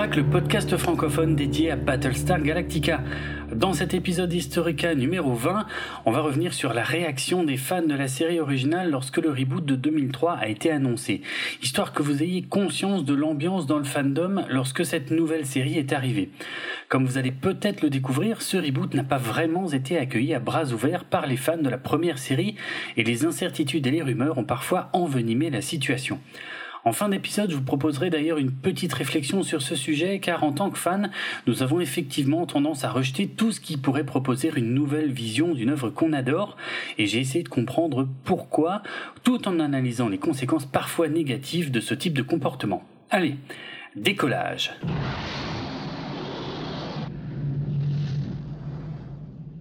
Le podcast francophone dédié à Battlestar Galactica. Dans cet épisode Historica numéro 20, on va revenir sur la réaction des fans de la série originale lorsque le reboot de 2003 a été annoncé, histoire que vous ayez conscience de l'ambiance dans le fandom lorsque cette nouvelle série est arrivée. Comme vous allez peut-être le découvrir, ce reboot n'a pas vraiment été accueilli à bras ouverts par les fans de la première série et les incertitudes et les rumeurs ont parfois envenimé la situation. En fin d'épisode, je vous proposerai d'ailleurs une petite réflexion sur ce sujet, car en tant que fan, nous avons effectivement tendance à rejeter tout ce qui pourrait proposer une nouvelle vision d'une œuvre qu'on adore, et j'ai essayé de comprendre pourquoi, tout en analysant les conséquences parfois négatives de ce type de comportement. Allez, décollage.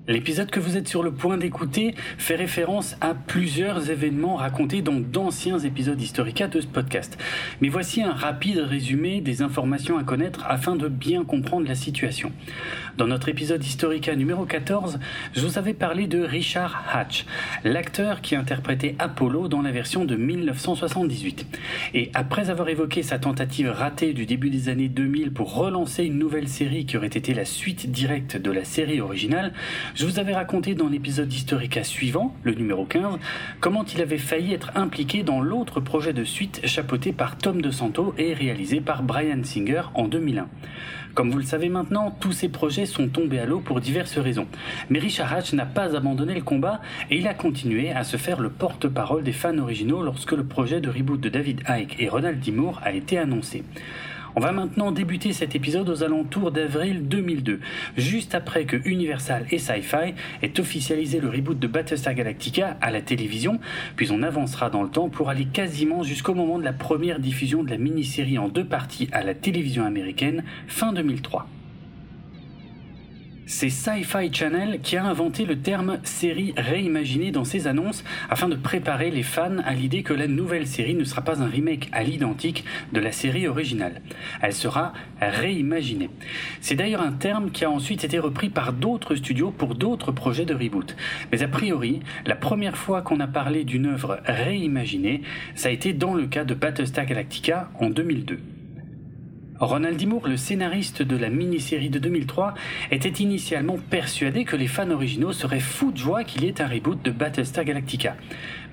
L'épisode que vous êtes sur le point d'écouter fait référence à plusieurs événements racontés dans d'anciens épisodes historiques de ce podcast. Mais voici un rapide résumé des informations à connaître afin de bien comprendre la situation. Dans notre épisode Historica numéro 14, je vous avais parlé de Richard Hatch, l'acteur qui interprétait Apollo dans la version de 1978. Et après avoir évoqué sa tentative ratée du début des années 2000 pour relancer une nouvelle série qui aurait été la suite directe de la série originale, je vous avais raconté dans l'épisode Historica suivant, le numéro 15, comment il avait failli être impliqué dans l'autre projet de suite chapeauté par Tom DeSanto et réalisé par Brian Singer en 2001. Comme vous le savez maintenant, tous ces projets sont tombés à l'eau pour diverses raisons. Mais Richard Hatch n'a pas abandonné le combat et il a continué à se faire le porte-parole des fans originaux lorsque le projet de reboot de David Icke et Ronald D. Moore a été annoncé. On va maintenant débuter cet épisode aux alentours d'avril 2002, juste après que Universal et Sci-Fi aient officialisé le reboot de Battlestar Galactica à la télévision, puis on avancera dans le temps pour aller quasiment jusqu'au moment de la première diffusion de la mini-série en deux parties à la télévision américaine fin 2003. C'est Sci-Fi Channel qui a inventé le terme série réimaginée dans ses annonces afin de préparer les fans à l'idée que la nouvelle série ne sera pas un remake à l'identique de la série originale. Elle sera réimaginée. C'est d'ailleurs un terme qui a ensuite été repris par d'autres studios pour d'autres projets de reboot. Mais a priori, la première fois qu'on a parlé d'une œuvre réimaginée, ça a été dans le cas de Battlestar Galactica en 2002. Ronald D. Moore, le scénariste de la mini-série de 2003, était initialement persuadé que les fans originaux seraient fous de joie qu'il y ait un reboot de Battlestar Galactica.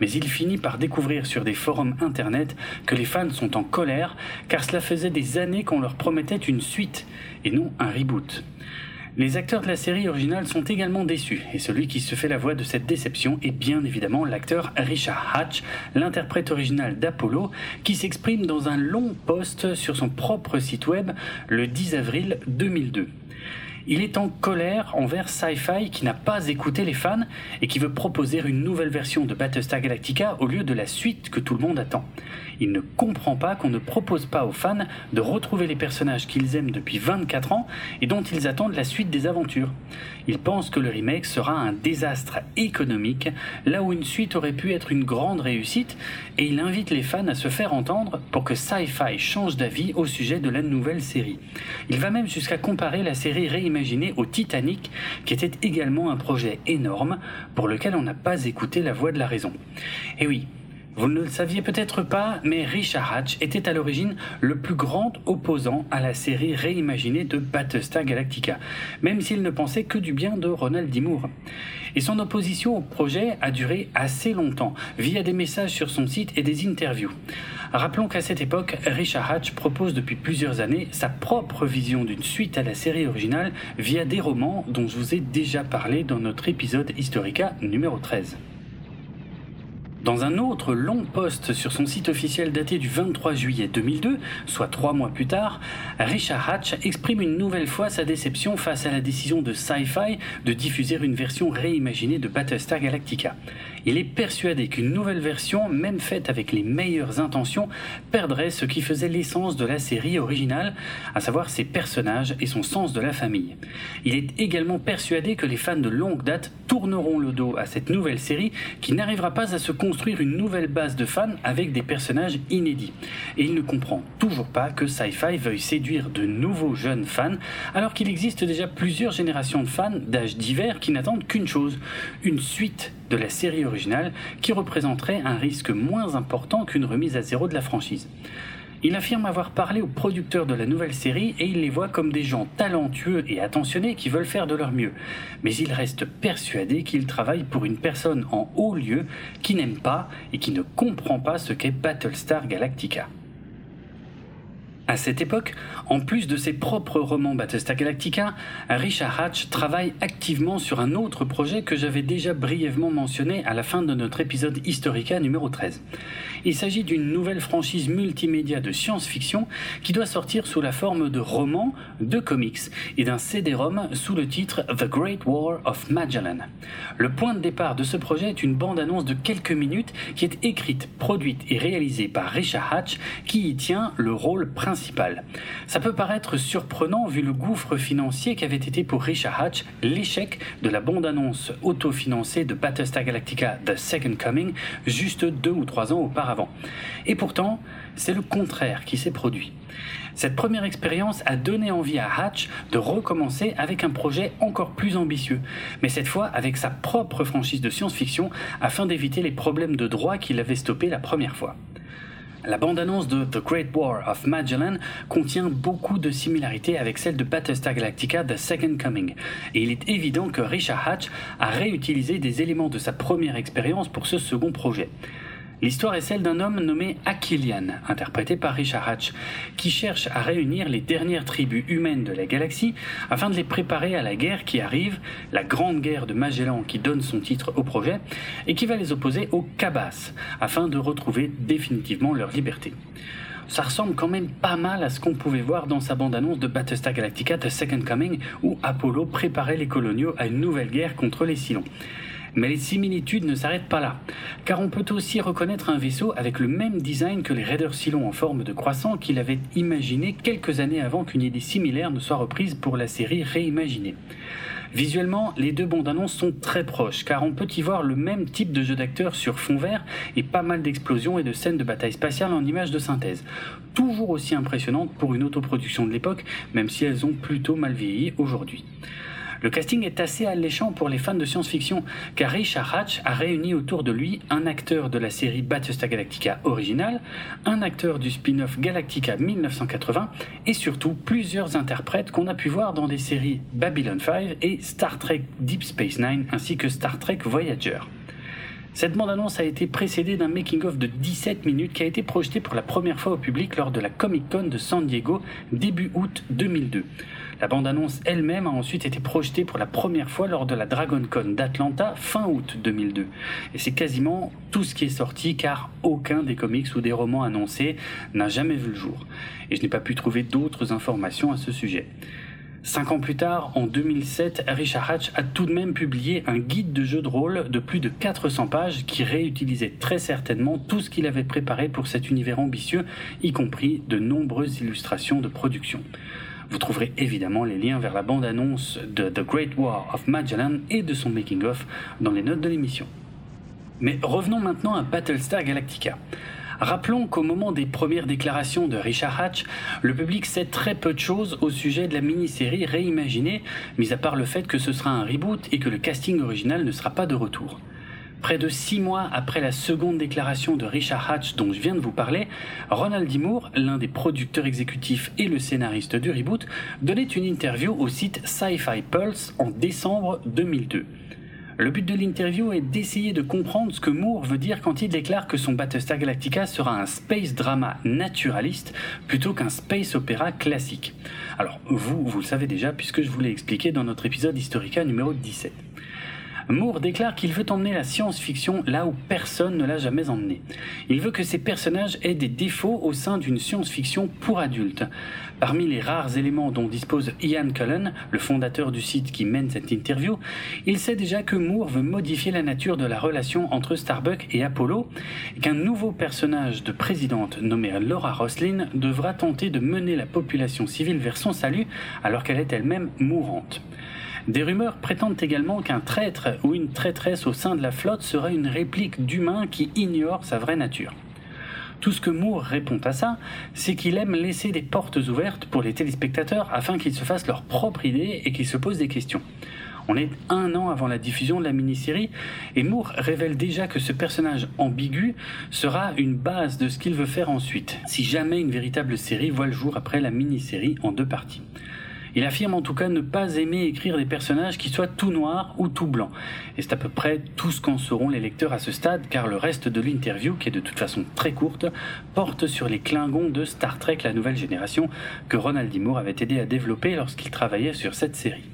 Mais il finit par découvrir sur des forums internet que les fans sont en colère car cela faisait des années qu'on leur promettait une suite et non un reboot. Les acteurs de la série originale sont également déçus, et celui qui se fait la voix de cette déception est bien évidemment l'acteur Richard Hatch, l'interprète original d'Apollo, qui s'exprime dans un long post sur son propre site web le 10 avril 2002. Il est en colère envers Sci-Fi qui n'a pas écouté les fans et qui veut proposer une nouvelle version de Battlestar Galactica au lieu de la suite que tout le monde attend. Il ne comprend pas qu'on ne propose pas aux fans de retrouver les personnages qu'ils aiment depuis 24 ans et dont ils attendent la suite des aventures. Il pense que le remake sera un désastre économique là où une suite aurait pu être une grande réussite et il invite les fans à se faire entendre pour que Sci-Fi change d'avis au sujet de la nouvelle série. Il va même jusqu'à comparer la série réimaginée au Titanic, qui était également un projet énorme pour lequel on n'a pas écouté la voix de la raison. Et oui, vous ne le saviez peut-être pas, mais Richard Hatch était à l'origine le plus grand opposant à la série réimaginée de Battlestar Galactica, même s'il ne pensait que du bien de Ronald D. Moore. Et son opposition au projet a duré assez longtemps, via des messages sur son site et des interviews. Rappelons qu'à cette époque, Richard Hatch propose depuis plusieurs années sa propre vision d'une suite à la série originale via des romans dont je vous ai déjà parlé dans notre épisode Historica numéro 13. Dans un autre long post sur son site officiel daté du 23 juillet 2002, soit trois mois plus tard, Richard Hatch exprime une nouvelle fois sa déception face à la décision de Sci-Fi de diffuser une version réimaginée de Battlestar Galactica. Il est persuadé qu'une nouvelle version, même faite avec les meilleures intentions, perdrait ce qui faisait l'essence de la série originale, à savoir ses personnages et son sens de la famille. Il est également persuadé que les fans de longue date tourneront le dos à cette nouvelle série qui n'arrivera pas à se construire une nouvelle base de fans avec des personnages inédits. Et il ne comprend toujours pas que Sci-Fi veuille séduire de nouveaux jeunes fans alors qu'il existe déjà plusieurs générations de fans d'âge divers qui n'attendent qu'une chose, une suite de la série originale qui représenterait un risque moins important qu'une remise à zéro de la franchise. Il affirme avoir parlé aux producteurs de la nouvelle série et il les voit comme des gens talentueux et attentionnés qui veulent faire de leur mieux. Mais il reste persuadé qu'il travaille pour une personne en haut lieu qui n'aime pas et qui ne comprend pas ce qu'est Battlestar Galactica. À cette époque, en plus de ses propres romans Battlestar Galactica, Richard Hatch travaille activement sur un autre projet que j'avais déjà brièvement mentionné à la fin de notre épisode Historica numéro 13. Il s'agit d'une nouvelle franchise multimédia de science-fiction qui doit sortir sous la forme de romans, de comics et d'un CD-ROM sous le titre The Great War of Magellan. Le point de départ de ce projet est une bande-annonce de quelques minutes qui est écrite, produite et réalisée par Richard Hatch qui y tient le rôle principal ça peut paraître surprenant vu le gouffre financier qu'avait été pour Richard Hatch l'échec de la bande-annonce autofinancée de Battlestar Galactica The Second Coming juste deux ou trois ans auparavant. Et pourtant, c'est le contraire qui s'est produit. Cette première expérience a donné envie à Hatch de recommencer avec un projet encore plus ambitieux, mais cette fois avec sa propre franchise de science-fiction afin d'éviter les problèmes de droit qui l'avaient stoppé la première fois. La bande-annonce de The Great War of Magellan contient beaucoup de similarités avec celle de Battlestar Galactica The Second Coming, et il est évident que Richard Hatch a réutilisé des éléments de sa première expérience pour ce second projet. L'histoire est celle d'un homme nommé Aquilian, interprété par Richard Hatch, qui cherche à réunir les dernières tribus humaines de la galaxie afin de les préparer à la guerre qui arrive, la grande guerre de Magellan qui donne son titre au projet, et qui va les opposer aux Cabas, afin de retrouver définitivement leur liberté. Ça ressemble quand même pas mal à ce qu'on pouvait voir dans sa bande-annonce de Battlestar Galactica The Second Coming, où Apollo préparait les coloniaux à une nouvelle guerre contre les Cylons. Mais les similitudes ne s'arrêtent pas là, car on peut aussi reconnaître un vaisseau avec le même design que les Raiders Cylon en forme de croissant qu'il avait imaginé quelques années avant qu'une idée similaire ne soit reprise pour la série réimaginée. Visuellement, les deux bandes annonces sont très proches, car on peut y voir le même type de jeu d'acteur sur fond vert et pas mal d'explosions et de scènes de bataille spatiale en images de synthèse. Toujours aussi impressionnantes pour une autoproduction de l'époque, même si elles ont plutôt mal vieilli aujourd'hui. Le casting est assez alléchant pour les fans de science-fiction, car Richard Hatch a réuni autour de lui un acteur de la série Battlestar Galactica originale, un acteur du spin-off Galactica 1980 et surtout plusieurs interprètes qu'on a pu voir dans des séries Babylon 5 et Star Trek Deep Space Nine ainsi que Star Trek Voyager. Cette bande-annonce a été précédée d'un making-of de 17 minutes qui a été projeté pour la première fois au public lors de la Comic Con de San Diego début août 2002. La bande-annonce elle-même a ensuite été projetée pour la première fois lors de la DragonCon d'Atlanta fin août 2002. Et c'est quasiment tout ce qui est sorti car aucun des comics ou des romans annoncés n'a jamais vu le jour. Et je n'ai pas pu trouver d'autres informations à ce sujet. Cinq ans plus tard, en 2007, Richard Hatch a tout de même publié un guide de jeu de rôle de plus de 400 pages qui réutilisait très certainement tout ce qu'il avait préparé pour cet univers ambitieux, y compris de nombreuses illustrations de production. Vous trouverez évidemment les liens vers la bande-annonce de The Great War of Magellan et de son making-of dans les notes de l'émission. Mais revenons maintenant à Battlestar Galactica. Rappelons qu'au moment des premières déclarations de Richard Hatch, le public sait très peu de choses au sujet de la mini-série réimaginée, mis à part le fait que ce sera un reboot et que le casting original ne sera pas de retour. Près de six mois après la seconde déclaration de Richard Hatch dont je viens de vous parler, Ronald D. Moore, l'un des producteurs exécutifs et le scénariste du reboot, donnait une interview au site Sci-Fi Pulse en décembre 2002. Le but de l'interview est d'essayer de comprendre ce que Moore veut dire quand il déclare que son Battlestar Galactica sera un space drama naturaliste plutôt qu'un space opéra classique. Alors, vous, vous le savez déjà puisque je vous l'ai expliqué dans notre épisode Historica numéro 17. Moore déclare qu'il veut emmener la science-fiction là où personne ne l'a jamais emmené. Il veut que ces personnages aient des défauts au sein d'une science-fiction pour adultes. Parmi les rares éléments dont dispose Ian Cullen, le fondateur du site qui mène cette interview, il sait déjà que Moore veut modifier la nature de la relation entre Starbuck et Apollo, et qu'un nouveau personnage de présidente nommé Laura Roslin devra tenter de mener la population civile vers son salut alors qu'elle est elle-même mourante. Des rumeurs prétendent également qu'un traître ou une traîtresse au sein de la flotte sera une réplique d'humain qui ignore sa vraie nature. Tout ce que Moore répond à ça, c'est qu'il aime laisser des portes ouvertes pour les téléspectateurs afin qu'ils se fassent leur propre idée et qu'ils se posent des questions. On est un an avant la diffusion de la mini-série et Moore révèle déjà que ce personnage ambigu sera une base de ce qu'il veut faire ensuite, si jamais une véritable série voit le jour après la mini-série en deux parties. Il affirme en tout cas ne pas aimer écrire des personnages qui soient tout noirs ou tout blancs. Et c'est à peu près tout ce qu'en sauront les lecteurs à ce stade, car le reste de l'interview, qui est de toute façon très courte, porte sur les Klingons de Star Trek La Nouvelle Génération, que Ronald D. Moore avait aidé à développer lorsqu'il travaillait sur cette série.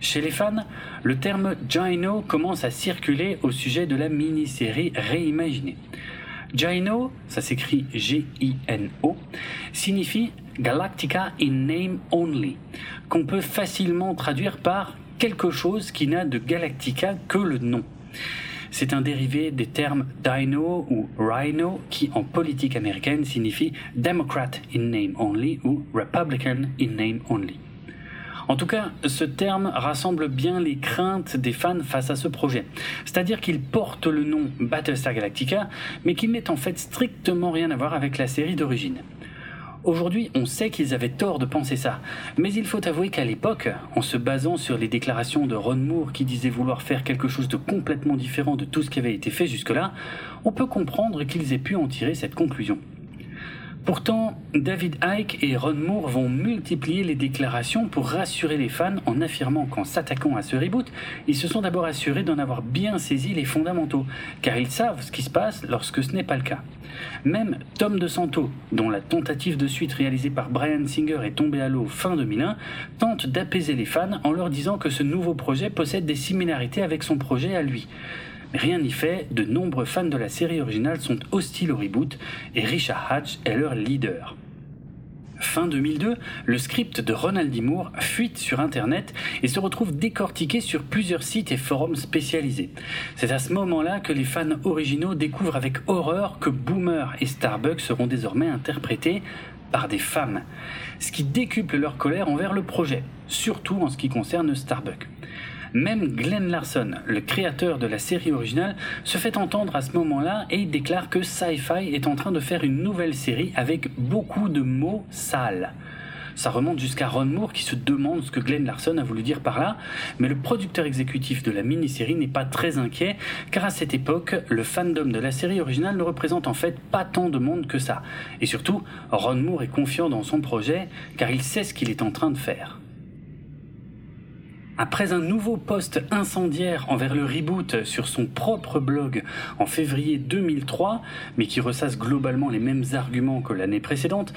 Chez les fans, le terme Gino commence à circuler au sujet de la mini-série réimaginée. Gino, ça s'écrit G-I-N-O, signifie Galactica in name only, qu'on peut facilement traduire par quelque chose qui n'a de Galactica que le nom. C'est un dérivé des termes Dino ou Rhino qui en politique américaine signifie Democrat in name only ou Republican in name only. En tout cas, ce terme rassemble bien les craintes des fans face à ce projet. C'est-à-dire qu'il porte le nom Battlestar Galactica, mais qu'il n'est en fait strictement rien à voir avec la série d'origine. Aujourd'hui, on sait qu'ils avaient tort de penser ça, mais il faut avouer qu'à l'époque, en se basant sur les déclarations de Ron Moore qui disait vouloir faire quelque chose de complètement différent de tout ce qui avait été fait jusque-là, on peut comprendre qu'ils aient pu en tirer cette conclusion. Pourtant, David Icke et Ron Moore vont multiplier les déclarations pour rassurer les fans en affirmant qu'en s'attaquant à ce reboot, ils se sont d'abord assurés d'en avoir bien saisi les fondamentaux, car ils savent ce qui se passe lorsque ce n'est pas le cas. Même Tom DeSanto, dont la tentative de suite réalisée par Brian Singer est tombée à l'eau fin 2001, tente d'apaiser les fans en leur disant que ce nouveau projet possède des similarités avec son projet à lui. Rien n'y fait, de nombreux fans de la série originale sont hostiles au reboot et Richard Hatch est leur leader. Fin 2002, le script de Ronald D. Moore fuite sur Internet et se retrouve décortiqué sur plusieurs sites et forums spécialisés. C'est à ce moment-là que les fans originaux découvrent avec horreur que Boomer et Starbuck seront désormais interprétés par des femmes, ce qui décuple leur colère envers le projet, surtout en ce qui concerne Starbuck. Même Glenn Larson, le créateur de la série originale, se fait entendre à ce moment-là et déclare que Sci-Fi est en train de faire une nouvelle série avec beaucoup de mots sales. Ça remonte jusqu'à Ron Moore qui se demande ce que Glenn Larson a voulu dire par là, mais le producteur exécutif de la mini-série n'est pas très inquiet, car à cette époque, le fandom de la série originale ne représente en fait pas tant de monde que ça. Et surtout, Ron Moore est confiant dans son projet, car il sait ce qu'il est en train de faire. Après un nouveau post incendiaire envers le reboot sur son propre blog en février 2003, mais qui ressasse globalement les mêmes arguments que l'année précédente,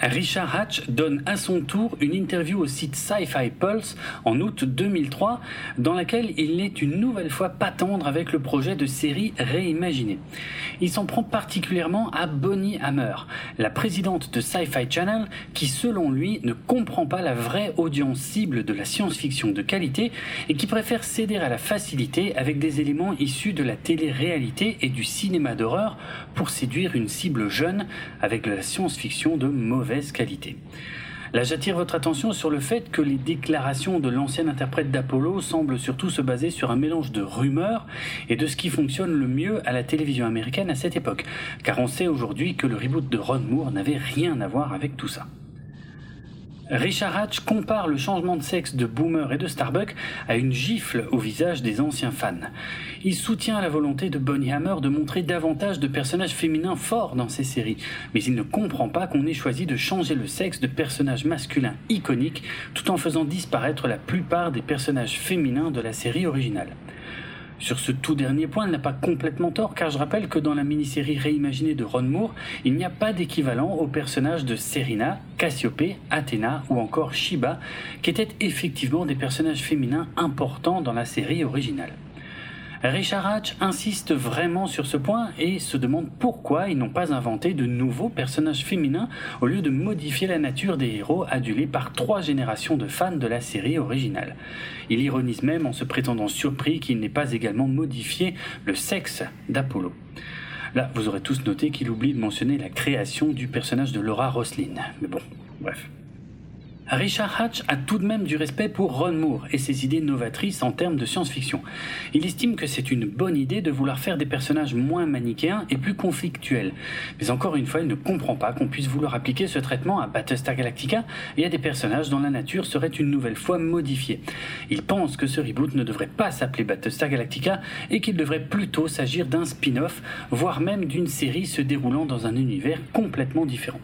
Richard Hatch donne à son tour une interview au site Sci-Fi Pulse en août 2003, dans laquelle il n'est une nouvelle fois pas tendre avec le projet de série réimaginée. Il s'en prend particulièrement à Bonnie Hammer, la présidente de Sci-Fi Channel, qui selon lui ne comprend pas la vraie audience cible de la science-fiction de qualité et qui préfère céder à la facilité avec des éléments issus de la télé-réalité et du cinéma d'horreur pour séduire une cible jeune avec de la science-fiction de mauvaise qualité. Là, j'attire votre attention sur le fait que les déclarations de l'ancien interprète d'Apollo semblent surtout se baser sur un mélange de rumeurs et de ce qui fonctionne le mieux à la télévision américaine à cette époque, car on sait aujourd'hui que le reboot de Ron Moore n'avait rien à voir avec tout ça. Richard Hatch compare le changement de sexe de Boomer et de Starbuck à une gifle au visage des anciens fans. Il soutient la volonté de Bonnie Hammer de montrer davantage de personnages féminins forts dans ses séries, mais il ne comprend pas qu'on ait choisi de changer le sexe de personnages masculins iconiques tout en faisant disparaître la plupart des personnages féminins de la série originale. Sur ce tout dernier point, elle n'a pas complètement tort, car je rappelle que dans la mini-série réimaginée de Ron Moore, il n'y a pas d'équivalent aux personnages de Serena, Cassiope, Athéna ou encore Shiba, qui étaient effectivement des personnages féminins importants dans la série originale. Richard Hatch insiste vraiment sur ce point et se demande pourquoi ils n'ont pas inventé de nouveaux personnages féminins au lieu de modifier la nature des héros adulés par trois générations de fans de la série originale. Il ironise même en se prétendant surpris qu'il n'ait pas également modifié le sexe d'Apollo. Là, vous aurez tous noté qu'il oublie de mentionner la création du personnage de Laura Roslin. Mais bon, bref. Richard Hatch a tout de même du respect pour Ron Moore et ses idées novatrices en termes de science-fiction. Il estime que c'est une bonne idée de vouloir faire des personnages moins manichéens et plus conflictuels. Mais encore une fois, il ne comprend pas qu'on puisse vouloir appliquer ce traitement à Battlestar Galactica et à des personnages dont la nature serait une nouvelle fois modifiée. Il pense que ce reboot ne devrait pas s'appeler Battlestar Galactica et qu'il devrait plutôt s'agir d'un spin-off, voire même d'une série se déroulant dans un univers complètement différent.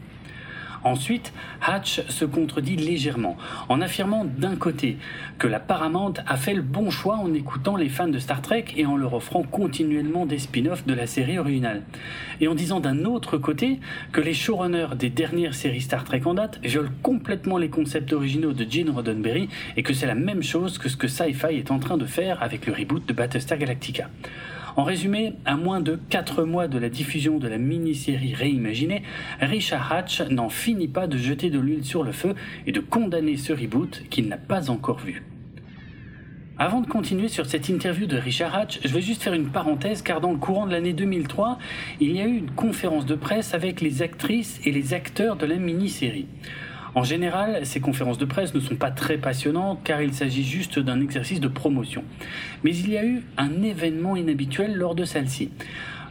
Ensuite, Hatch se contredit légèrement en affirmant d'un côté que la Paramount a fait le bon choix en écoutant les fans de Star Trek et en leur offrant continuellement des spin-offs de la série originale, et en disant d'un autre côté que les showrunners des dernières séries Star Trek en date violent complètement les concepts originaux de Gene Roddenberry et que c'est la même chose que ce que Sci-Fi est en train de faire avec le reboot de Battlestar Galactica. En résumé, à moins de 4 mois de la diffusion de la mini-série réimaginée, Richard Hatch n'en finit pas de jeter de l'huile sur le feu et de condamner ce reboot qu'il n'a pas encore vu. Avant de continuer sur cette interview de Richard Hatch, je vais juste faire une parenthèse car dans le courant de l'année 2003, il y a eu une conférence de presse avec les actrices et les acteurs de la mini-série. En général, ces conférences de presse ne sont pas très passionnantes car il s'agit juste d'un exercice de promotion. Mais il y a eu un événement inhabituel lors de celle-ci.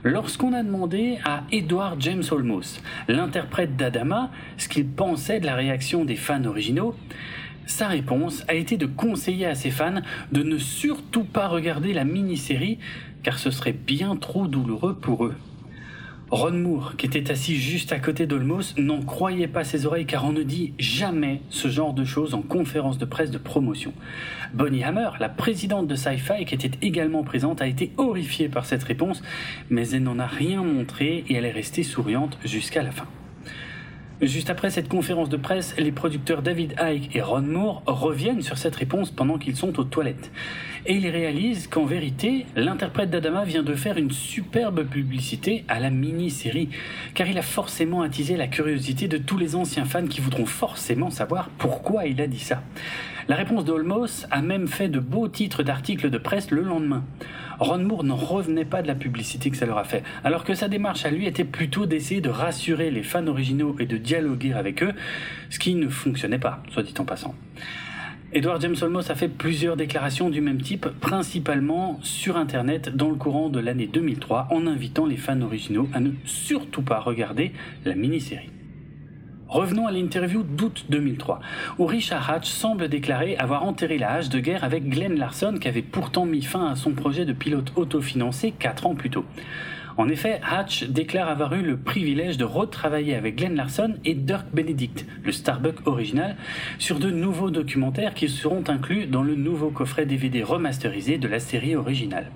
Lorsqu'on a demandé à Edward James Olmos, l'interprète d'Adama, ce qu'il pensait de la réaction des fans originaux, sa réponse a été de conseiller à ses fans de ne surtout pas regarder la mini-série car ce serait bien trop douloureux pour eux. Ron Moore, qui était assis juste à côté d'Olmos, n'en croyait pas ses oreilles car on ne dit jamais ce genre de choses en conférence de presse de promotion. Bonnie Hammer, la présidente de Sci-Fi, qui était également présente, a été horrifiée par cette réponse, mais elle n'en a rien montré et elle est restée souriante jusqu'à la fin. Juste après cette conférence de presse, les producteurs David Icke et Ron Moore reviennent sur cette réponse pendant qu'ils sont aux toilettes. Et ils réalisent qu'en vérité, l'interprète d'Adama vient de faire une superbe publicité à la mini-série, car il a forcément attisé la curiosité de tous les anciens fans qui voudront forcément savoir pourquoi il a dit ça. La réponse d'Olmos a même fait de beaux titres d'articles de presse le lendemain. Ron Moore n'en revenait pas de la publicité que ça leur a fait, alors que sa démarche à lui était plutôt d'essayer de rassurer les fans originaux et de dialoguer avec eux, ce qui ne fonctionnait pas, soit dit en passant. Edward James Olmos a fait plusieurs déclarations du même type, principalement sur Internet dans le courant de l'année 2003, en invitant les fans originaux à ne surtout pas regarder la mini-série. Revenons à l'interview d'août 2003, où Richard Hatch semble déclarer avoir enterré la hache de guerre avec Glenn Larson qui avait pourtant mis fin à son projet de pilote autofinancé 4 ans plus tôt. En effet, Hatch déclare avoir eu le privilège de retravailler avec Glenn Larson et Dirk Benedict, le Starbuck original, sur de nouveaux documentaires qui seront inclus dans le nouveau coffret DVD remasterisé de la série originale.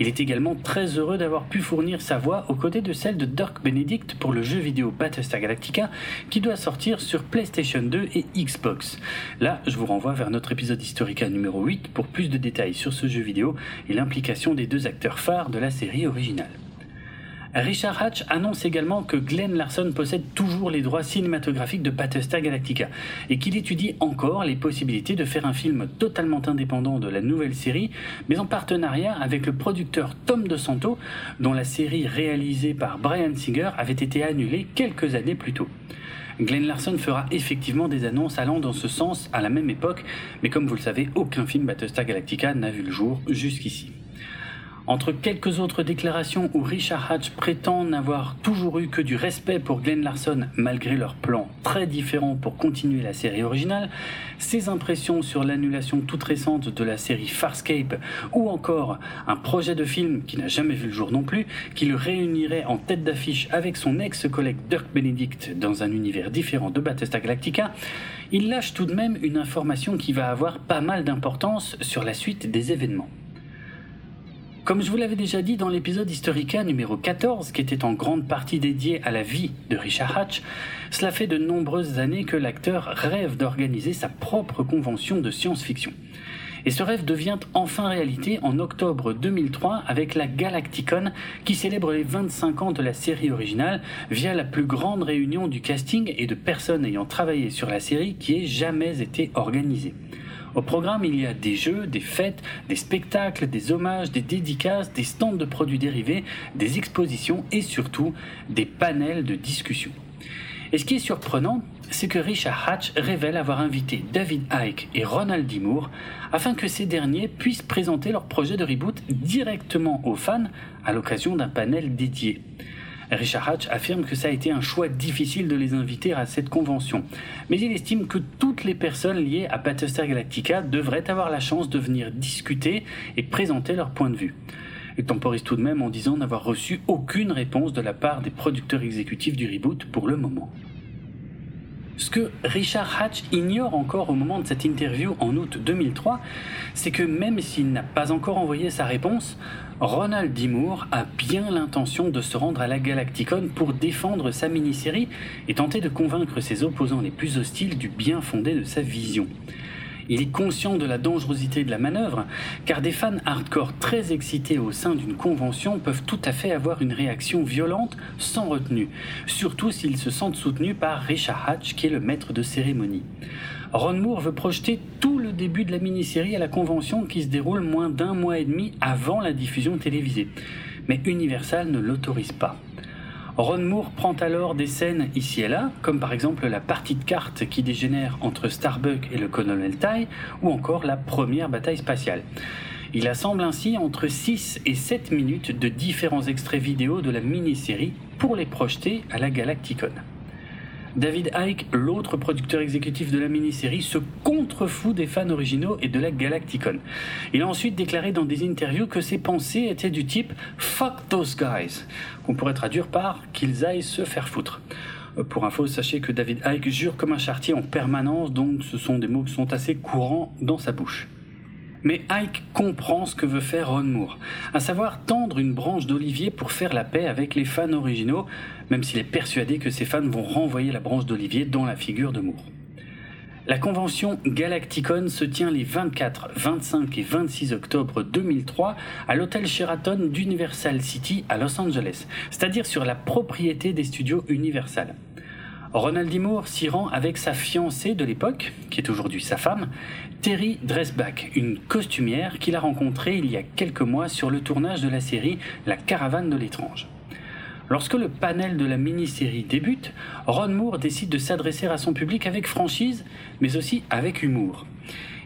Il est également très heureux d'avoir pu fournir sa voix aux côtés de celle de Dirk Benedict pour le jeu vidéo Battlestar Galactica qui doit sortir sur PlayStation 2 et Xbox. Là, je vous renvoie vers notre épisode Historica numéro 8 pour plus de détails sur ce jeu vidéo et l'implication des deux acteurs phares de la série originale. Richard Hatch annonce également que Glenn Larson possède toujours les droits cinématographiques de Battlestar Galactica et qu'il étudie encore les possibilités de faire un film totalement indépendant de la nouvelle série, mais en partenariat avec le producteur Tom DeSanto, dont la série réalisée par Brian Singer avait été annulée quelques années plus tôt. Glenn Larson fera effectivement des annonces allant dans ce sens à la même époque, mais comme vous le savez, aucun film Battlestar Galactica n'a vu le jour jusqu'ici. Entre quelques autres déclarations où Richard Hatch prétend n'avoir toujours eu que du respect pour Glenn Larson malgré leurs plans très différents pour continuer la série originale, ses impressions sur l'annulation toute récente de la série Farscape ou encore un projet de film qui n'a jamais vu le jour non plus, qui le réunirait en tête d'affiche avec son ex-collègue Dirk Benedict dans un univers différent de Battlestar Galactica, il lâche tout de même une information qui va avoir pas mal d'importance sur la suite des événements. Comme je vous l'avais déjà dit dans l'épisode Historica numéro 14, qui était en grande partie dédié à la vie de Richard Hatch, cela fait de nombreuses années que l'acteur rêve d'organiser sa propre convention de science-fiction. Et ce rêve devient enfin réalité en octobre 2003 avec la Galacticon qui célèbre les 25 ans de la série originale via la plus grande réunion du casting et de personnes ayant travaillé sur la série qui ait jamais été organisée. Au programme, il y a des jeux, des fêtes, des spectacles, des hommages, des dédicaces, des stands de produits dérivés, des expositions et surtout des panels de discussion. Et ce qui est surprenant, c'est que Richard Hatch révèle avoir invité David Icke et Ronald D. Moore afin que ces derniers puissent présenter leur projet de reboot directement aux fans à l'occasion d'un panel dédié. Richard Hatch affirme que ça a été un choix difficile de les inviter à cette convention, mais il estime que toutes les personnes liées à Battlestar Galactica devraient avoir la chance de venir discuter et présenter leur point de vue. Il temporise tout de même en disant n'avoir reçu aucune réponse de la part des producteurs exécutifs du reboot pour le moment. Ce que Richard Hatch ignore encore au moment de cette interview en août 2003, c'est que même s'il n'a pas encore envoyé sa réponse, Ronald D. Moore a bien l'intention de se rendre à la Galacticon pour défendre sa mini-série et tenter de convaincre ses opposants les plus hostiles du bien fondé de sa vision. Il est conscient de la dangerosité de la manœuvre, car des fans hardcore très excités au sein d'une convention peuvent tout à fait avoir une réaction violente sans retenue, surtout s'ils se sentent soutenus par Richard Hatch, qui est le maître de cérémonie. Ron Moore veut projeter tout le début de la mini-série à la convention qui se déroule moins d'un mois et demi avant la diffusion télévisée. Mais Universal ne l'autorise pas. Ron Moore prend alors des scènes ici et là, comme par exemple la partie de cartes qui dégénère entre Starbuck et le colonel Tai, ou encore la première bataille spatiale. Il assemble ainsi entre 6 et 7 minutes de différents extraits vidéo de la mini-série pour les projeter à la Galacticon. David Icke, l'autre producteur exécutif de la mini-série, se contrefout des fans originaux et de la Galacticon. Il a ensuite déclaré dans des interviews que ses pensées étaient du type Fuck those guys, qu'on pourrait traduire par qu'ils aillent se faire foutre. Euh, pour info, sachez que David Icke jure comme un chartier en permanence, donc ce sont des mots qui sont assez courants dans sa bouche. Mais Ike comprend ce que veut faire Ron Moore, à savoir tendre une branche d'olivier pour faire la paix avec les fans originaux, même s'il est persuadé que ces fans vont renvoyer la branche d'olivier dans la figure de Moore. La convention Galacticon se tient les 24, 25 et 26 octobre 2003 à l'hôtel Sheraton d'Universal City à Los Angeles, c'est-à-dire sur la propriété des studios Universal. Ronald D. Moore s'y rend avec sa fiancée de l'époque, qui est aujourd'hui sa femme, Terry Dressback, une costumière qu'il a rencontrée il y a quelques mois sur le tournage de la série La Caravane de l'étrange. Lorsque le panel de la mini-série débute, Ron Moore décide de s'adresser à son public avec franchise, mais aussi avec humour.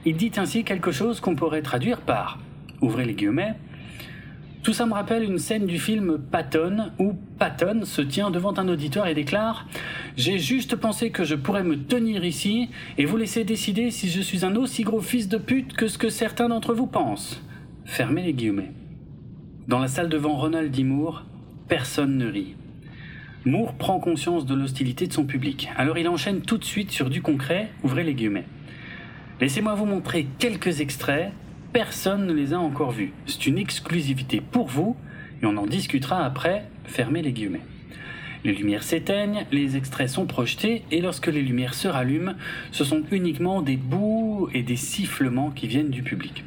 Il dit ainsi quelque chose qu'on pourrait traduire par, ouvrez les guillemets, tout ça me rappelle une scène du film Patton où Patton se tient devant un auditoire et déclare J'ai juste pensé que je pourrais me tenir ici et vous laisser décider si je suis un aussi gros fils de pute que ce que certains d'entre vous pensent. Fermez les guillemets. Dans la salle devant Ronald D. Moore, personne ne rit. Moore prend conscience de l'hostilité de son public, alors il enchaîne tout de suite sur du concret, ouvrez les guillemets. Laissez-moi vous montrer quelques extraits personne ne les a encore vus. C'est une exclusivité pour vous et on en discutera après, fermez les guillemets. Les lumières s'éteignent, les extraits sont projetés et lorsque les lumières se rallument, ce sont uniquement des bouts et des sifflements qui viennent du public.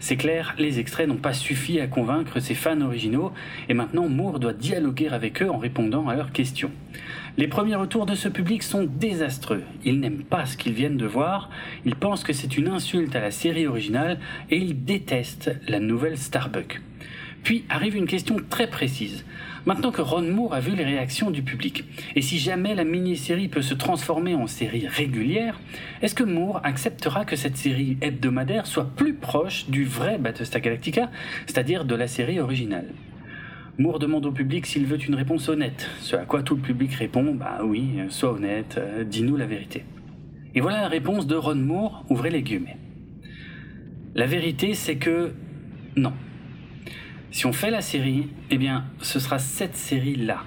C'est clair, les extraits n'ont pas suffi à convaincre ses fans originaux et maintenant Moore doit dialoguer avec eux en répondant à leurs questions. Les premiers retours de ce public sont désastreux. Ils n'aiment pas ce qu'ils viennent de voir, ils pensent que c'est une insulte à la série originale et ils détestent la nouvelle Starbuck. Puis arrive une question très précise. Maintenant que Ron Moore a vu les réactions du public, et si jamais la mini-série peut se transformer en série régulière, est-ce que Moore acceptera que cette série hebdomadaire soit plus proche du vrai Battlestar Galactica, c'est-à-dire de la série originale? Moore demande au public s'il veut une réponse honnête, ce à quoi tout le public répond Bah oui, sois honnête, euh, dis-nous la vérité. Et voilà la réponse de Ron Moore, ouvrez les guillemets. La vérité, c'est que non. Si on fait la série, eh bien, ce sera cette série-là.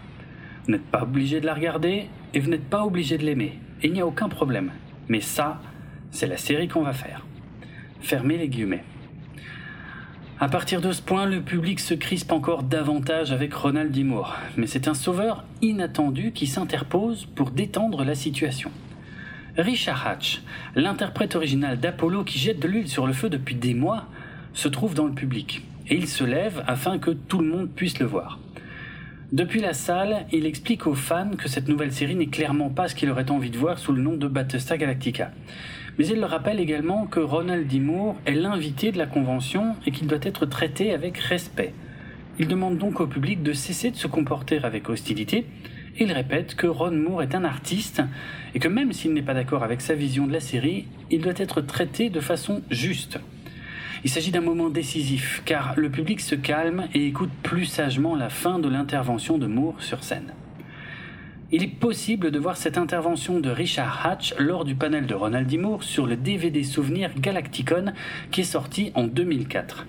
Vous n'êtes pas obligé de la regarder et vous n'êtes pas obligé de l'aimer. il n'y a aucun problème. Mais ça, c'est la série qu'on va faire. Fermez les guillemets. À partir de ce point, le public se crispe encore davantage avec Ronald D. Moore, mais c'est un sauveur inattendu qui s'interpose pour détendre la situation. Richard Hatch, l'interprète original d'Apollo qui jette de l'huile sur le feu depuis des mois, se trouve dans le public, et il se lève afin que tout le monde puisse le voir. Depuis la salle, il explique aux fans que cette nouvelle série n'est clairement pas ce qu'il aurait envie de voir sous le nom de Battlestar Galactica. Mais il le rappelle également que Ronald D. Moore est l'invité de la convention et qu'il doit être traité avec respect. Il demande donc au public de cesser de se comporter avec hostilité et il répète que Ron Moore est un artiste et que même s'il n'est pas d'accord avec sa vision de la série, il doit être traité de façon juste. Il s'agit d'un moment décisif car le public se calme et écoute plus sagement la fin de l'intervention de Moore sur scène. Il est possible de voir cette intervention de Richard Hatch lors du panel de Ronald sur le DVD souvenir Galacticon qui est sorti en 2004.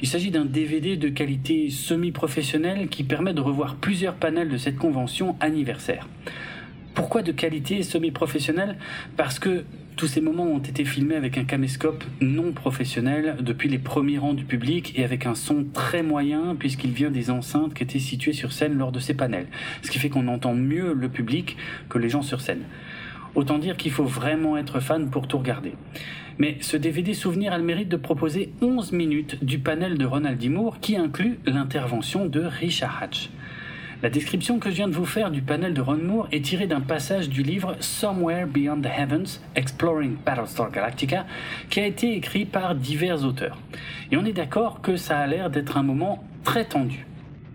Il s'agit d'un DVD de qualité semi-professionnelle qui permet de revoir plusieurs panels de cette convention anniversaire. Pourquoi de qualité semi-professionnelle? Parce que tous ces moments ont été filmés avec un caméscope non professionnel depuis les premiers rangs du public et avec un son très moyen puisqu'il vient des enceintes qui étaient situées sur scène lors de ces panels. Ce qui fait qu'on entend mieux le public que les gens sur scène. Autant dire qu'il faut vraiment être fan pour tout regarder. Mais ce DVD souvenir a le mérite de proposer 11 minutes du panel de Ronald D. Moore qui inclut l'intervention de Richard Hatch. La description que je viens de vous faire du panel de Ron Moore est tirée d'un passage du livre Somewhere Beyond the Heavens, Exploring Battlestar Galactica, qui a été écrit par divers auteurs. Et on est d'accord que ça a l'air d'être un moment très tendu.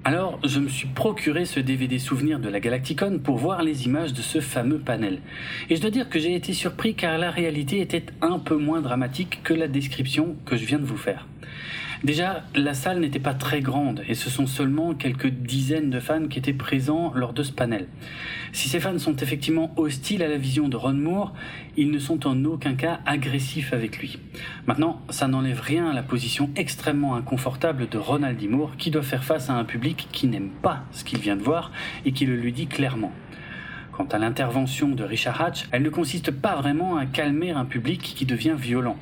Alors, je me suis procuré ce DVD souvenir de la Galacticon pour voir les images de ce fameux panel. Et je dois dire que j'ai été surpris car la réalité était un peu moins dramatique que la description que je viens de vous faire. Déjà, la salle n'était pas très grande et ce sont seulement quelques dizaines de fans qui étaient présents lors de ce panel. Si ces fans sont effectivement hostiles à la vision de Ron Moore, ils ne sont en aucun cas agressifs avec lui. Maintenant, ça n'enlève rien à la position extrêmement inconfortable de Ronald. Moore qui doit faire face à un public qui n'aime pas ce qu'il vient de voir et qui le lui dit clairement. Quant à l'intervention de Richard Hatch, elle ne consiste pas vraiment à calmer un public qui devient violent.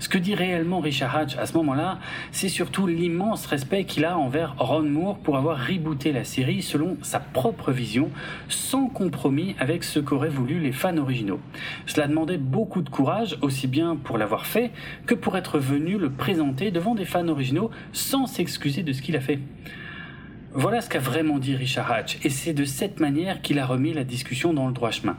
Ce que dit réellement Richard Hatch à ce moment-là, c'est surtout l'immense respect qu'il a envers Ron Moore pour avoir rebooté la série selon sa propre vision, sans compromis avec ce qu'auraient voulu les fans originaux. Cela demandait beaucoup de courage, aussi bien pour l'avoir fait que pour être venu le présenter devant des fans originaux sans s'excuser de ce qu'il a fait. Voilà ce qu'a vraiment dit Richard Hatch, et c'est de cette manière qu'il a remis la discussion dans le droit chemin.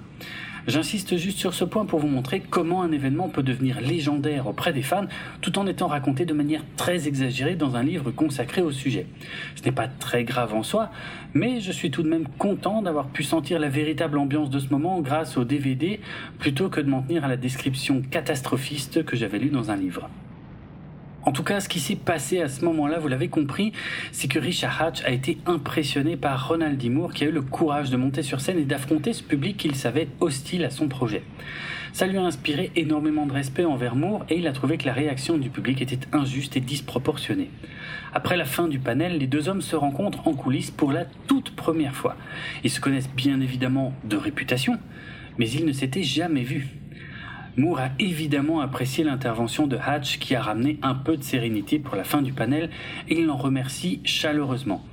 J'insiste juste sur ce point pour vous montrer comment un événement peut devenir légendaire auprès des fans tout en étant raconté de manière très exagérée dans un livre consacré au sujet. Ce n'est pas très grave en soi, mais je suis tout de même content d'avoir pu sentir la véritable ambiance de ce moment grâce au DVD plutôt que de m'en tenir à la description catastrophiste que j'avais lue dans un livre. En tout cas, ce qui s'est passé à ce moment-là, vous l'avez compris, c'est que Richard Hatch a été impressionné par Ronald D. Moore qui a eu le courage de monter sur scène et d'affronter ce public qu'il savait hostile à son projet. Ça lui a inspiré énormément de respect envers Moore et il a trouvé que la réaction du public était injuste et disproportionnée. Après la fin du panel, les deux hommes se rencontrent en coulisses pour la toute première fois. Ils se connaissent bien évidemment de réputation, mais ils ne s'étaient jamais vus. Moore a évidemment apprécié l'intervention de Hatch qui a ramené un peu de sérénité pour la fin du panel et il l'en remercie chaleureusement.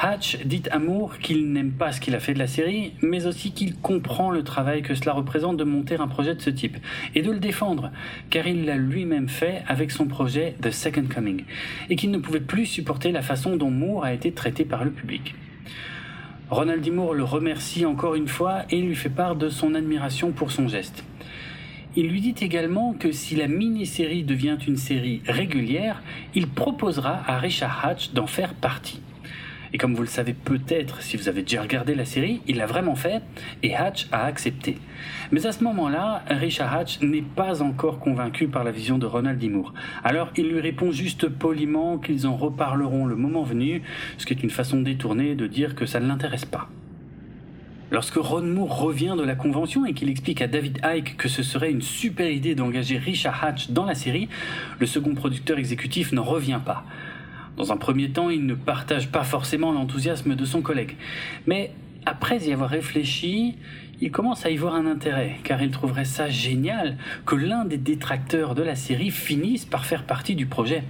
Hatch dit à Moore qu'il n'aime pas ce qu'il a fait de la série, mais aussi qu'il comprend le travail que cela représente de monter un projet de ce type et de le défendre, car il l'a lui-même fait avec son projet The Second Coming, et qu'il ne pouvait plus supporter la façon dont Moore a été traité par le public. Ronald D. Moore le remercie encore une fois et lui fait part de son admiration pour son geste. Il lui dit également que si la mini-série devient une série régulière, il proposera à Richard Hatch d'en faire partie. Et comme vous le savez peut-être si vous avez déjà regardé la série, il l'a vraiment fait et Hatch a accepté. Mais à ce moment-là, Richard Hatch n'est pas encore convaincu par la vision de Ronald D. Moore. Alors il lui répond juste poliment qu'ils en reparleront le moment venu, ce qui est une façon détournée de dire que ça ne l'intéresse pas. Lorsque Ron Moore revient de la convention et qu'il explique à David Icke que ce serait une super idée d'engager Richard Hatch dans la série, le second producteur exécutif n'en revient pas. Dans un premier temps, il ne partage pas forcément l'enthousiasme de son collègue. Mais après y avoir réfléchi, il commence à y voir un intérêt, car il trouverait ça génial que l'un des détracteurs de la série finisse par faire partie du projet.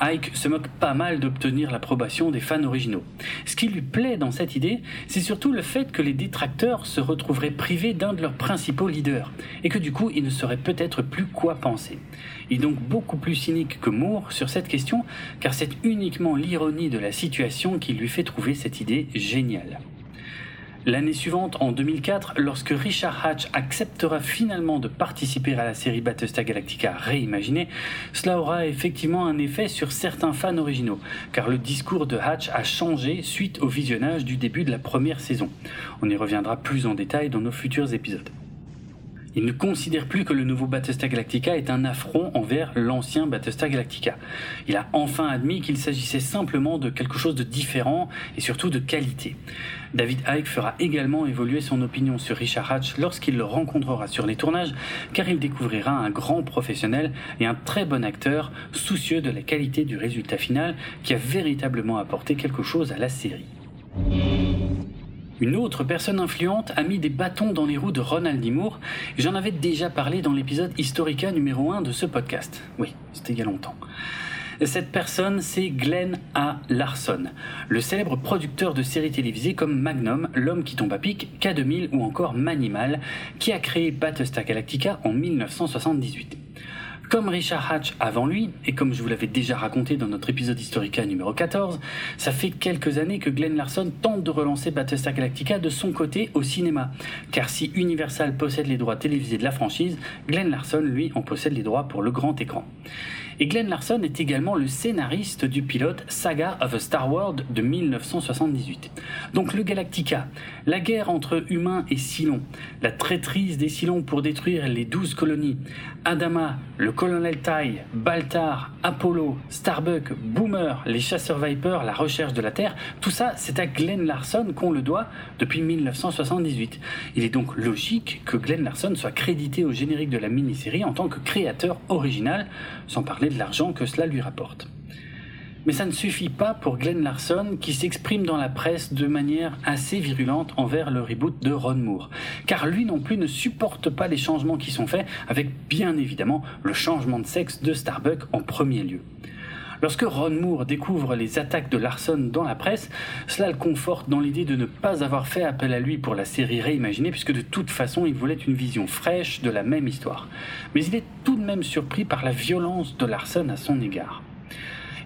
Ike se moque pas mal d'obtenir l'approbation des fans originaux. Ce qui lui plaît dans cette idée, c'est surtout le fait que les détracteurs se retrouveraient privés d'un de leurs principaux leaders, et que du coup ils ne sauraient peut-être plus quoi penser. Il est donc beaucoup plus cynique que Moore sur cette question, car c'est uniquement l'ironie de la situation qui lui fait trouver cette idée géniale. L'année suivante, en 2004, lorsque Richard Hatch acceptera finalement de participer à la série Battlestar Galactica réimaginée, cela aura effectivement un effet sur certains fans originaux, car le discours de Hatch a changé suite au visionnage du début de la première saison. On y reviendra plus en détail dans nos futurs épisodes. Il ne considère plus que le nouveau Battlestar Galactica est un affront envers l'ancien Battlestar Galactica. Il a enfin admis qu'il s'agissait simplement de quelque chose de différent et surtout de qualité. David Icke fera également évoluer son opinion sur Richard Hatch lorsqu'il le rencontrera sur les tournages, car il découvrira un grand professionnel et un très bon acteur, soucieux de la qualité du résultat final, qui a véritablement apporté quelque chose à la série. Une autre personne influente a mis des bâtons dans les roues de Ronald D. Moore, et j'en avais déjà parlé dans l'épisode Historica numéro 1 de ce podcast. Oui, c'était il y a longtemps. Cette personne, c'est Glenn A. Larson, le célèbre producteur de séries télévisées comme Magnum, L'homme qui tombe à pic, K2000 ou encore Manimal, qui a créé Battlestar Galactica en 1978. Comme Richard Hatch avant lui, et comme je vous l'avais déjà raconté dans notre épisode Historica numéro 14, ça fait quelques années que Glenn Larson tente de relancer Battlestar Galactica de son côté au cinéma. Car si Universal possède les droits télévisés de la franchise, Glenn Larson, lui, en possède les droits pour le grand écran. Et Glenn Larson est également le scénariste du pilote Saga of a Star World de 1978. Donc le Galactica, la guerre entre humains et Cylons, la traîtrise des Cylons pour détruire les douze colonies, Adama, le colonel Tai, Baltar, Apollo, Starbuck, Boomer, les chasseurs Viper, la recherche de la Terre, tout ça c'est à Glenn Larson qu'on le doit depuis 1978. Il est donc logique que Glenn Larson soit crédité au générique de la mini-série en tant que créateur original, sans parler de l'argent que cela lui rapporte. Mais ça ne suffit pas pour Glenn Larson qui s'exprime dans la presse de manière assez virulente envers le reboot de Ron Moore. Car lui non plus ne supporte pas les changements qui sont faits, avec bien évidemment le changement de sexe de Starbuck en premier lieu. Lorsque Ron Moore découvre les attaques de Larson dans la presse, cela le conforte dans l'idée de ne pas avoir fait appel à lui pour la série réimaginée, puisque de toute façon il voulait une vision fraîche de la même histoire. Mais il est tout de même surpris par la violence de Larson à son égard.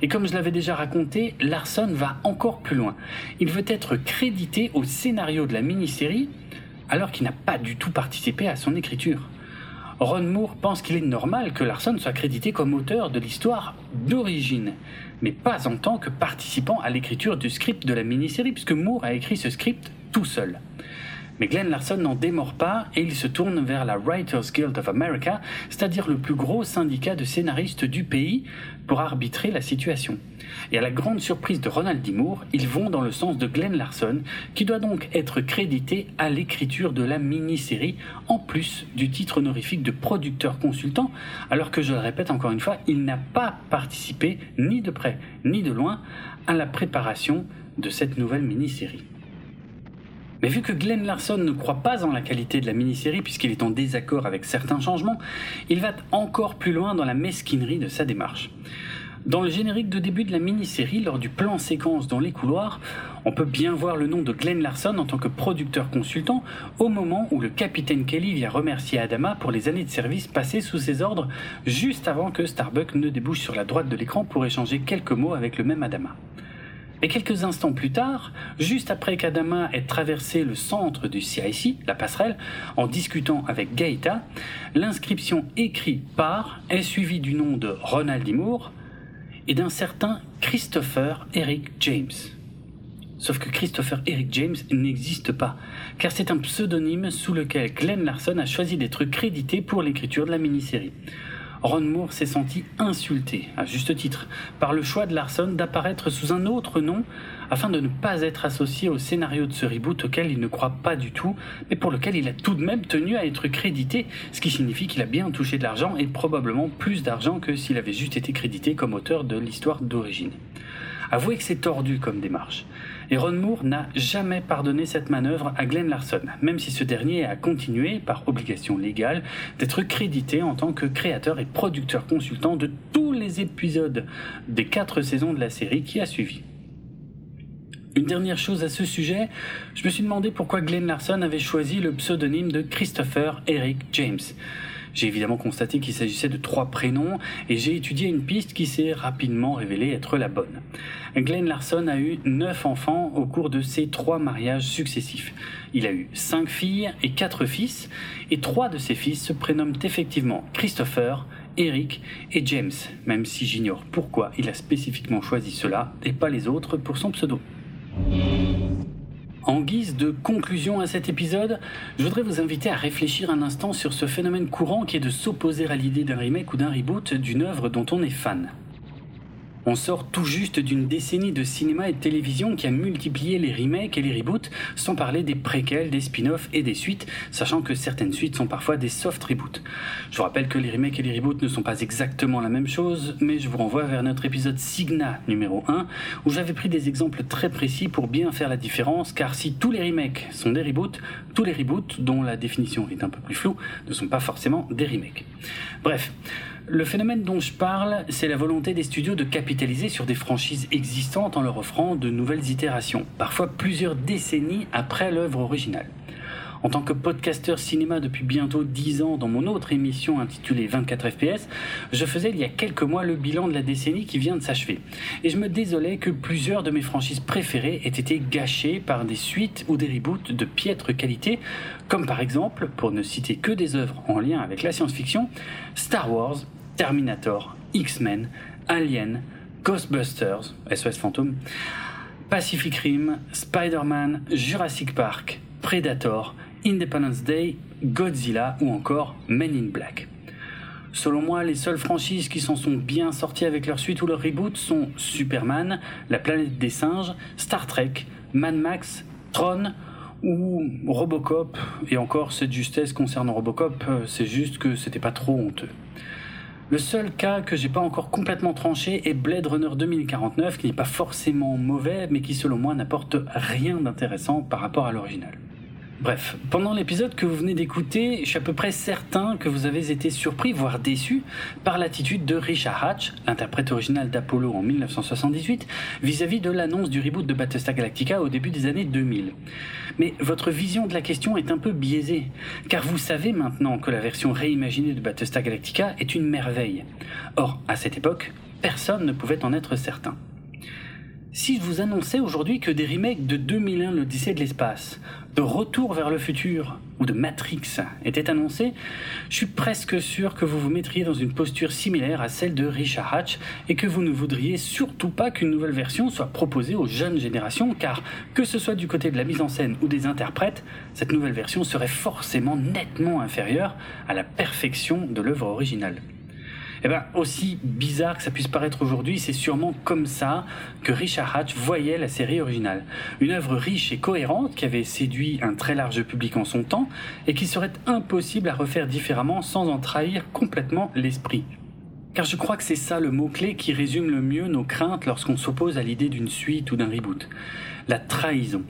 Et comme je l'avais déjà raconté, Larson va encore plus loin. Il veut être crédité au scénario de la mini-série alors qu'il n'a pas du tout participé à son écriture. Ron Moore pense qu'il est normal que Larson soit crédité comme auteur de l'histoire d'origine, mais pas en tant que participant à l'écriture du script de la mini-série, puisque Moore a écrit ce script tout seul. Mais Glenn Larson n'en démord pas et il se tourne vers la Writers Guild of America, c'est-à-dire le plus gros syndicat de scénaristes du pays, pour arbitrer la situation. Et à la grande surprise de Ronald D. Moore, ils vont dans le sens de Glenn Larson, qui doit donc être crédité à l'écriture de la mini-série, en plus du titre honorifique de producteur consultant, alors que je le répète encore une fois, il n'a pas participé, ni de près ni de loin, à la préparation de cette nouvelle mini-série. Mais vu que Glenn Larson ne croit pas en la qualité de la mini-série puisqu'il est en désaccord avec certains changements, il va encore plus loin dans la mesquinerie de sa démarche. Dans le générique de début de la mini-série, lors du plan séquence dans les couloirs, on peut bien voir le nom de Glenn Larson en tant que producteur consultant au moment où le capitaine Kelly vient remercier Adama pour les années de service passées sous ses ordres juste avant que Starbuck ne débouche sur la droite de l'écran pour échanger quelques mots avec le même Adama. Et quelques instants plus tard, juste après qu'Adama ait traversé le centre du CIC, la passerelle, en discutant avec Gaeta, l'inscription écrit par est suivie du nom de Ronald Moore et d'un certain Christopher Eric James. Sauf que Christopher Eric James n'existe pas, car c'est un pseudonyme sous lequel Glenn Larson a choisi d'être crédité pour l'écriture de la mini-série. Ron Moore s'est senti insulté, à juste titre, par le choix de Larson d'apparaître sous un autre nom afin de ne pas être associé au scénario de ce reboot auquel il ne croit pas du tout, mais pour lequel il a tout de même tenu à être crédité, ce qui signifie qu'il a bien touché de l'argent et probablement plus d'argent que s'il avait juste été crédité comme auteur de l'histoire d'origine. Avouez que c'est tordu comme démarche. Et Ron Moore n'a jamais pardonné cette manœuvre à Glenn Larson, même si ce dernier a continué, par obligation légale, d'être crédité en tant que créateur et producteur consultant de tous les épisodes des quatre saisons de la série qui a suivi. Une dernière chose à ce sujet, je me suis demandé pourquoi Glenn Larson avait choisi le pseudonyme de Christopher Eric James. J'ai évidemment constaté qu'il s'agissait de trois prénoms et j'ai étudié une piste qui s'est rapidement révélée être la bonne. Glenn Larson a eu neuf enfants au cours de ses trois mariages successifs. Il a eu cinq filles et quatre fils, et trois de ses fils se prénomment effectivement Christopher, Eric et James, même si j'ignore pourquoi il a spécifiquement choisi cela et pas les autres pour son pseudo. En guise de conclusion à cet épisode, je voudrais vous inviter à réfléchir un instant sur ce phénomène courant qui est de s'opposer à l'idée d'un remake ou d'un reboot d'une œuvre dont on est fan. On sort tout juste d'une décennie de cinéma et de télévision qui a multiplié les remakes et les reboots, sans parler des préquels, des spin-offs et des suites, sachant que certaines suites sont parfois des soft reboots. Je vous rappelle que les remakes et les reboots ne sont pas exactement la même chose, mais je vous renvoie vers notre épisode Signa numéro 1, où j'avais pris des exemples très précis pour bien faire la différence, car si tous les remakes sont des reboots, tous les reboots, dont la définition est un peu plus floue, ne sont pas forcément des remakes. Bref, le phénomène dont je parle, c'est la volonté des studios de capitaliser sur des franchises existantes en leur offrant de nouvelles itérations, parfois plusieurs décennies après l'œuvre originale. En tant que podcasteur cinéma depuis bientôt 10 ans dans mon autre émission intitulée 24 FPS, je faisais il y a quelques mois le bilan de la décennie qui vient de s'achever. Et je me désolais que plusieurs de mes franchises préférées aient été gâchées par des suites ou des reboots de piètre qualité, comme par exemple, pour ne citer que des œuvres en lien avec la science-fiction, Star Wars, Terminator, X-Men, Alien, Ghostbusters, SOS Fantôme, Pacific Rim, Spider-Man, Jurassic Park, Predator, Independence Day, Godzilla ou encore Men in Black. Selon moi, les seules franchises qui s'en sont bien sorties avec leur suite ou leur reboot sont Superman, La planète des singes, Star Trek, Mad Max, Tron ou Robocop. Et encore, cette justesse concernant Robocop, euh, c'est juste que c'était pas trop honteux. Le seul cas que j'ai pas encore complètement tranché est Blade Runner 2049, qui n'est pas forcément mauvais, mais qui selon moi n'apporte rien d'intéressant par rapport à l'original. Bref, pendant l'épisode que vous venez d'écouter, je suis à peu près certain que vous avez été surpris, voire déçu, par l'attitude de Richard Hatch, l'interprète original d'Apollo en 1978, vis-à-vis de l'annonce du reboot de Battlestar Galactica au début des années 2000. Mais votre vision de la question est un peu biaisée, car vous savez maintenant que la version réimaginée de Battlestar Galactica est une merveille. Or, à cette époque, personne ne pouvait en être certain. Si je vous annonçais aujourd'hui que des remakes de 2001 l'Odyssée de l'espace, de Retour vers le futur ou de Matrix étaient annoncés, je suis presque sûr que vous vous mettriez dans une posture similaire à celle de Richard Hatch et que vous ne voudriez surtout pas qu'une nouvelle version soit proposée aux jeunes générations car que ce soit du côté de la mise en scène ou des interprètes, cette nouvelle version serait forcément nettement inférieure à la perfection de l'œuvre originale. Eh bien, aussi bizarre que ça puisse paraître aujourd'hui, c'est sûrement comme ça que Richard Hatch voyait la série originale. Une œuvre riche et cohérente qui avait séduit un très large public en son temps et qui serait impossible à refaire différemment sans en trahir complètement l'esprit. Car je crois que c'est ça le mot-clé qui résume le mieux nos craintes lorsqu'on s'oppose à l'idée d'une suite ou d'un reboot. La trahison.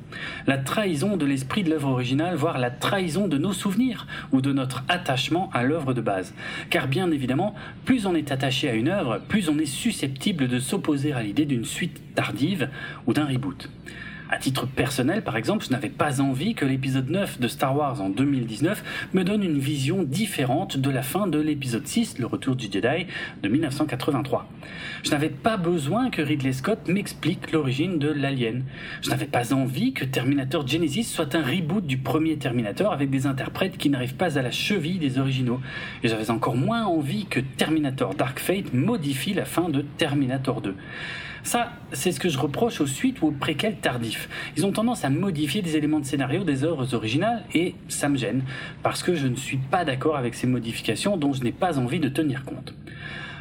La trahison de l'esprit de l'œuvre originale, voire la trahison de nos souvenirs ou de notre attachement à l'œuvre de base. Car bien évidemment, plus on est attaché à une œuvre, plus on est susceptible de s'opposer à l'idée d'une suite tardive ou d'un reboot. À titre personnel, par exemple, je n'avais pas envie que l'épisode 9 de Star Wars en 2019 me donne une vision différente de la fin de l'épisode 6, Le Retour du Jedi, de 1983. Je n'avais pas besoin que Ridley Scott m'explique l'origine de l'alien. Je n'avais pas envie que Terminator Genesis soit un reboot du premier Terminator avec des interprètes qui n'arrivent pas à la cheville des originaux. Et j'avais encore moins envie que Terminator Dark Fate modifie la fin de Terminator 2. Ça, c'est ce que je reproche aux suites ou aux préquels tardifs. Ils ont tendance à modifier des éléments de scénario des œuvres originales et ça me gêne parce que je ne suis pas d'accord avec ces modifications dont je n'ai pas envie de tenir compte.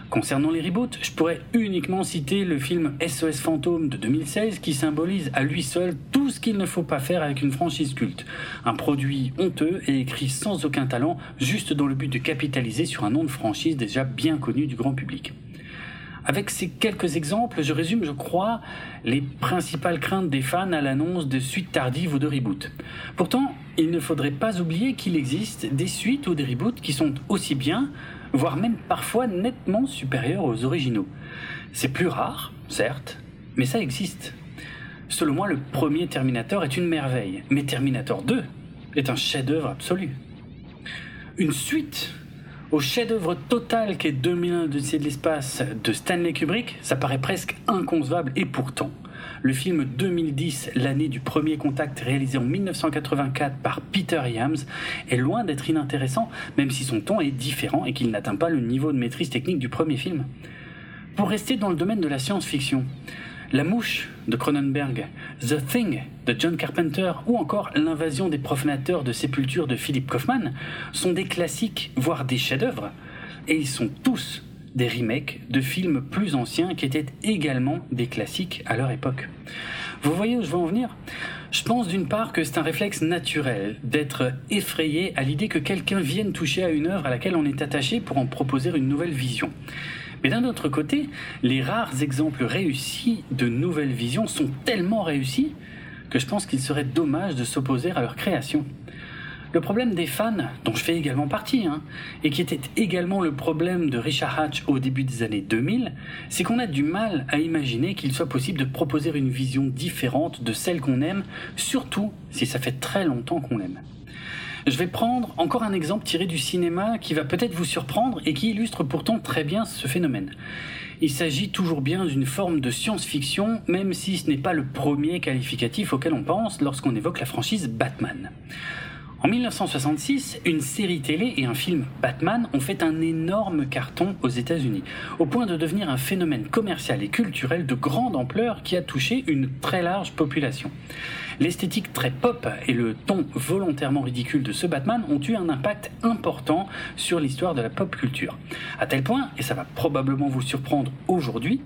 Concernant les reboots, je pourrais uniquement citer le film SOS Fantôme de 2016 qui symbolise à lui seul tout ce qu'il ne faut pas faire avec une franchise culte. Un produit honteux et écrit sans aucun talent, juste dans le but de capitaliser sur un nom de franchise déjà bien connu du grand public. Avec ces quelques exemples, je résume, je crois, les principales craintes des fans à l'annonce de suites tardives ou de reboots. Pourtant, il ne faudrait pas oublier qu'il existe des suites ou des reboots qui sont aussi bien, voire même parfois nettement supérieurs aux originaux. C'est plus rare, certes, mais ça existe. Selon moi, le premier Terminator est une merveille, mais Terminator 2 est un chef-d'œuvre absolu. Une suite Au chef-d'œuvre total qu'est 2001 Odyssée de l'espace de Stanley Kubrick, ça paraît presque inconcevable et pourtant, le film 2010, l'année du premier contact réalisé en 1984 par Peter Yams, est loin d'être inintéressant, même si son ton est différent et qu'il n'atteint pas le niveau de maîtrise technique du premier film. Pour rester dans le domaine de la science-fiction, La Mouche de Cronenberg, The Thing de John Carpenter ou encore L'invasion des profanateurs de sépulture de Philip Kaufman sont des classiques, voire des chefs-d'œuvre, et ils sont tous des remakes de films plus anciens qui étaient également des classiques à leur époque. Vous voyez où je veux en venir? Je pense d'une part que c'est un réflexe naturel d'être effrayé à l'idée que quelqu'un vienne toucher à une œuvre à laquelle on est attaché pour en proposer une nouvelle vision. Mais d'un autre côté, les rares exemples réussis de nouvelles visions sont tellement réussis que je pense qu'il serait dommage de s'opposer à leur création. Le problème des fans, dont je fais également partie, hein, et qui était également le problème de Richard Hatch au début des années 2000, c'est qu'on a du mal à imaginer qu'il soit possible de proposer une vision différente de celle qu'on aime, surtout si ça fait très longtemps qu'on l'aime. Je vais prendre encore un exemple tiré du cinéma qui va peut-être vous surprendre et qui illustre pourtant très bien ce phénomène. Il s'agit toujours bien d'une forme de science-fiction, même si ce n'est pas le premier qualificatif auquel on pense lorsqu'on évoque la franchise Batman. En 1966, une série télé et un film Batman ont fait un énorme carton aux États-Unis, au point de devenir un phénomène commercial et culturel de grande ampleur qui a touché une très large population. L'esthétique très pop et le ton volontairement ridicule de ce Batman ont eu un impact important sur l'histoire de la pop culture. À tel point, et ça va probablement vous surprendre aujourd'hui,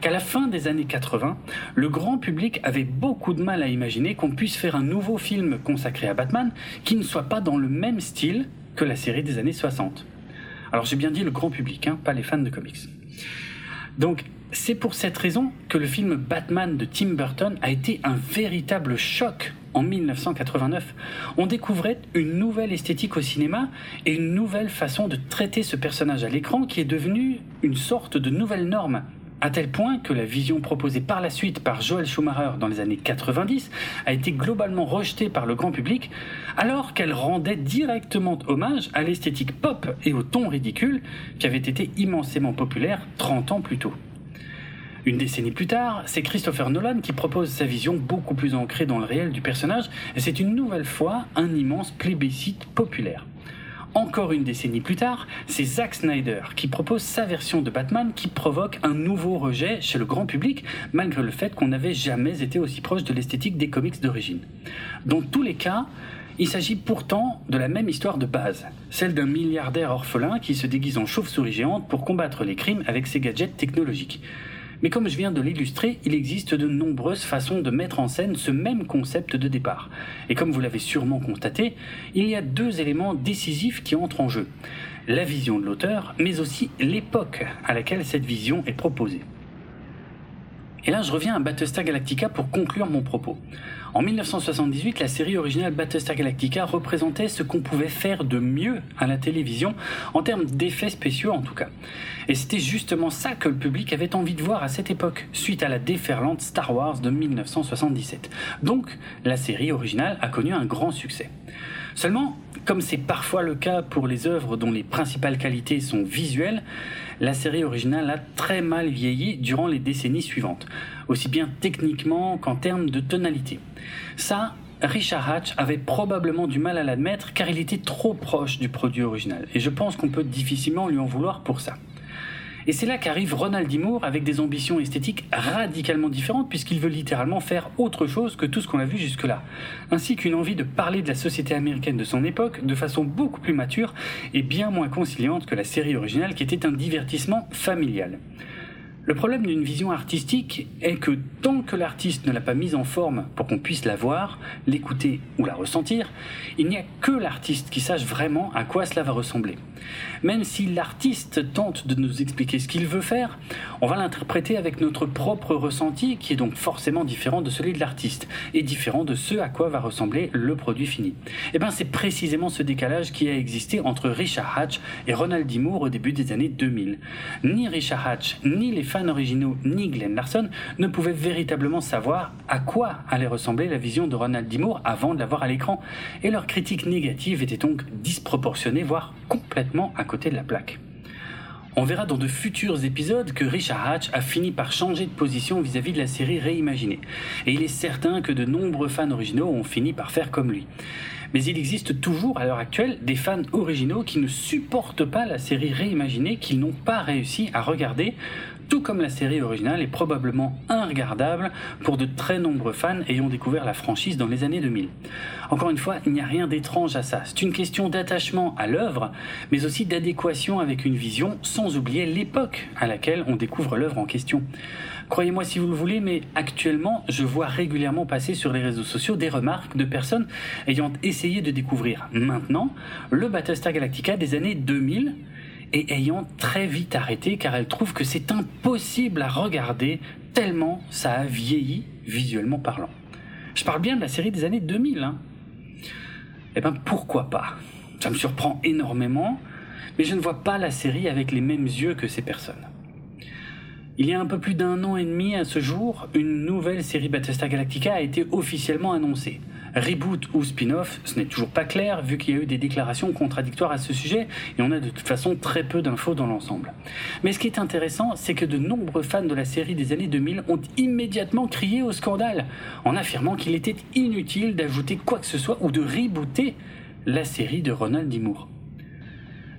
qu'à la fin des années 80, le grand public avait beaucoup de mal à imaginer qu'on puisse faire un nouveau film consacré à Batman qui ne soit pas dans le même style que la série des années 60. Alors j'ai bien dit le grand public, hein, pas les fans de comics. Donc c'est pour cette raison que le film Batman de Tim Burton a été un véritable choc en 1989. On découvrait une nouvelle esthétique au cinéma et une nouvelle façon de traiter ce personnage à l'écran qui est devenu une sorte de nouvelle norme. À tel point que la vision proposée par la suite par Joel Schumacher dans les années 90 a été globalement rejetée par le grand public, alors qu'elle rendait directement hommage à l'esthétique pop et au ton ridicule qui avait été immensément populaire 30 ans plus tôt. Une décennie plus tard, c'est Christopher Nolan qui propose sa vision beaucoup plus ancrée dans le réel du personnage, et c'est une nouvelle fois un immense plébiscite populaire. Encore une décennie plus tard, c'est Zack Snyder qui propose sa version de Batman qui provoque un nouveau rejet chez le grand public, malgré le fait qu'on n'avait jamais été aussi proche de l'esthétique des comics d'origine. Dans tous les cas, il s'agit pourtant de la même histoire de base, celle d'un milliardaire orphelin qui se déguise en chauve-souris géante pour combattre les crimes avec ses gadgets technologiques. Mais comme je viens de l'illustrer, il existe de nombreuses façons de mettre en scène ce même concept de départ. Et comme vous l'avez sûrement constaté, il y a deux éléments décisifs qui entrent en jeu. La vision de l'auteur, mais aussi l'époque à laquelle cette vision est proposée. Et là, je reviens à Battlestar Galactica pour conclure mon propos. En 1978, la série originale Battlestar Galactica représentait ce qu'on pouvait faire de mieux à la télévision, en termes d'effets spéciaux en tout cas. Et c'était justement ça que le public avait envie de voir à cette époque, suite à la déferlante Star Wars de 1977. Donc, la série originale a connu un grand succès. Seulement, comme c'est parfois le cas pour les œuvres dont les principales qualités sont visuelles, la série originale a très mal vieilli durant les décennies suivantes, aussi bien techniquement qu'en termes de tonalité. Ça, Richard Hatch avait probablement du mal à l'admettre car il était trop proche du produit original, et je pense qu'on peut difficilement lui en vouloir pour ça. Et c'est là qu'arrive Ronald D. Moore avec des ambitions esthétiques radicalement différentes puisqu'il veut littéralement faire autre chose que tout ce qu'on a vu jusque-là, ainsi qu'une envie de parler de la société américaine de son époque de façon beaucoup plus mature et bien moins conciliante que la série originale qui était un divertissement familial. Le problème d'une vision artistique est que tant que l'artiste ne l'a pas mise en forme pour qu'on puisse la voir, l'écouter ou la ressentir, il n'y a que l'artiste qui sache vraiment à quoi cela va ressembler. Même si l'artiste tente de nous expliquer ce qu'il veut faire, on va l'interpréter avec notre propre ressenti qui est donc forcément différent de celui de l'artiste et différent de ce à quoi va ressembler le produit fini. Et eh bien c'est précisément ce décalage qui a existé entre Richard Hatch et Ronald D. Moore au début des années 2000. Ni Richard Hatch ni les originaux ni Glenn Larson ne pouvaient véritablement savoir à quoi allait ressembler la vision de Ronald D. Avant de la voir à l'écran, et leurs critiques négatives étaient donc disproportionnées, voire complètement complètement à côté de la plaque. On verra dans de futurs épisodes que Richard Hatch a fini par changer de position vis-à-vis de la série réimaginée. Et il est certain que de nombreux fans originaux ont fini par faire comme lui. Mais il existe toujours à l'heure actuelle des fans originaux qui ne supportent pas la série réimaginée, qu'ils n'ont pas réussi à regarder, tout comme la série originale est probablement inregardable pour de très nombreux fans ayant découvert la franchise dans les années 2000. Encore une fois, il n'y a rien d'étrange à ça. C'est une question d'attachement à l'œuvre, mais aussi d'adéquation avec une vision, sans oublier l'époque à laquelle on découvre l'œuvre en question. Croyez-moi si vous le voulez, mais actuellement, je vois régulièrement passer sur les réseaux sociaux des remarques de personnes ayant essayé de découvrir maintenant le Battlestar Galactica des années 2000 et ayant très vite arrêté car elle trouve que c'est impossible à regarder tellement ça a vieilli visuellement parlant. Je parle bien de la série des années 2000. Hein. Eh ben pourquoi pas? Ça me surprend énormément, mais je ne vois pas la série avec les mêmes yeux que ces personnes. Il y a un peu plus d'un an et demi à ce jour, une nouvelle série Battlestar Galactica a été officiellement annoncée. Reboot ou spin-off, ce n'est toujours pas clair vu qu'il y a eu des déclarations contradictoires à ce sujet et on a de toute façon très peu d'infos dans l'ensemble. Mais ce qui est intéressant, c'est que de nombreux fans de la série des années 2000 ont immédiatement crié au scandale en affirmant qu'il était inutile d'ajouter quoi que ce soit ou de rebooter la série de Ronald D.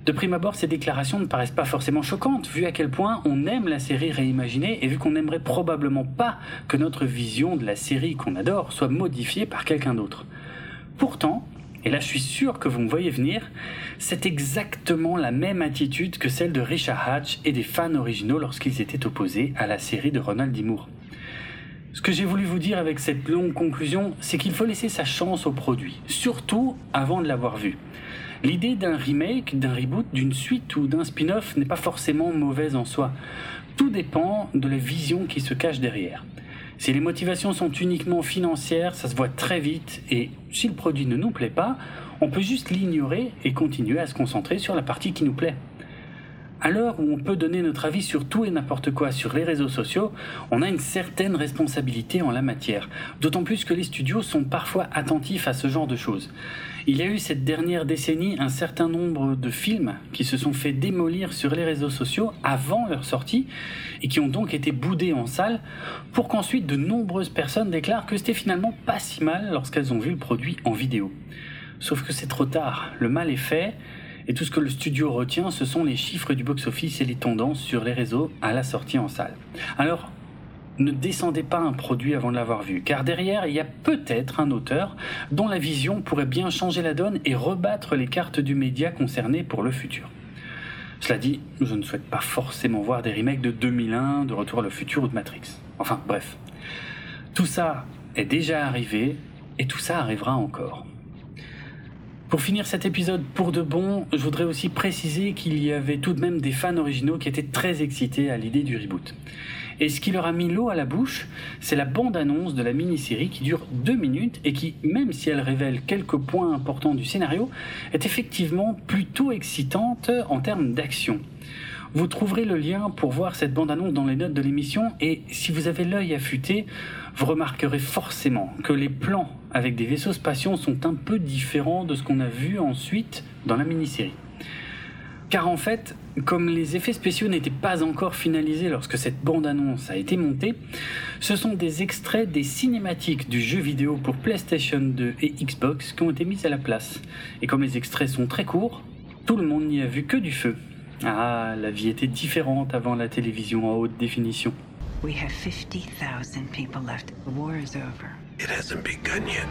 De prime abord, ces déclarations ne paraissent pas forcément choquantes, vu à quel point on aime la série réimaginée et vu qu'on n'aimerait probablement pas que notre vision de la série qu'on adore soit modifiée par quelqu'un d'autre. Pourtant, et là je suis sûr que vous me voyez venir, c'est exactement la même attitude que celle de Richard Hatch et des fans originaux lorsqu'ils étaient opposés à la série de Ronald D. Moore. Ce que j'ai voulu vous dire avec cette longue conclusion, c'est qu'il faut laisser sa chance au produit, surtout avant de l'avoir vu. L'idée d'un remake, d'un reboot, d'une suite ou d'un spin-off n'est pas forcément mauvaise en soi. Tout dépend de la vision qui se cache derrière. Si les motivations sont uniquement financières, ça se voit très vite et si le produit ne nous plaît pas, on peut juste l'ignorer et continuer à se concentrer sur la partie qui nous plaît. À l'heure où on peut donner notre avis sur tout et n'importe quoi sur les réseaux sociaux, on a une certaine responsabilité en la matière, d'autant plus que les studios sont parfois attentifs à ce genre de choses. Il y a eu cette dernière décennie un certain nombre de films qui se sont fait démolir sur les réseaux sociaux avant leur sortie et qui ont donc été boudés en salle pour qu'ensuite de nombreuses personnes déclarent que c'était finalement pas si mal lorsqu'elles ont vu le produit en vidéo. Sauf que c'est trop tard, le mal est fait, et tout ce que le studio retient, ce sont les chiffres du box-office et les tendances sur les réseaux à la sortie en salle. Alors, ne descendez pas un produit avant de l'avoir vu, car derrière, il y a peut-être un auteur dont la vision pourrait bien changer la donne et rebattre les cartes du média concerné pour le futur. Cela dit, je ne souhaite pas forcément voir des remakes de 2001, de Retour à le futur ou de Matrix. Enfin, bref. Tout ça est déjà arrivé et tout ça arrivera encore. Pour finir cet épisode pour de bon, je voudrais aussi préciser qu'il y avait tout de même des fans originaux qui étaient très excités à l'idée du reboot. Et ce qui leur a mis l'eau à la bouche, c'est la bande-annonce de la mini-série qui dure deux minutes et qui, même si elle révèle quelques points importants du scénario, est effectivement plutôt excitante en termes d'action. Vous trouverez le lien pour voir cette bande-annonce dans les notes de l'émission et si vous avez l'œil affûté, vous remarquerez forcément que les plans avec des vaisseaux spatiaux sont un peu différents de ce qu'on a vu ensuite dans la mini-série. Car en fait, comme les effets spéciaux n'étaient pas encore finalisés lorsque cette bande-annonce a été montée, ce sont des extraits des cinématiques du jeu vidéo pour PlayStation 2 et Xbox qui ont été mis à la place. Et comme les extraits sont très courts, tout le monde n'y a vu que du feu. Ah, la vie était différente avant la télévision en haute définition. We have 50,000 people left. The war is over. It hasn't begun yet.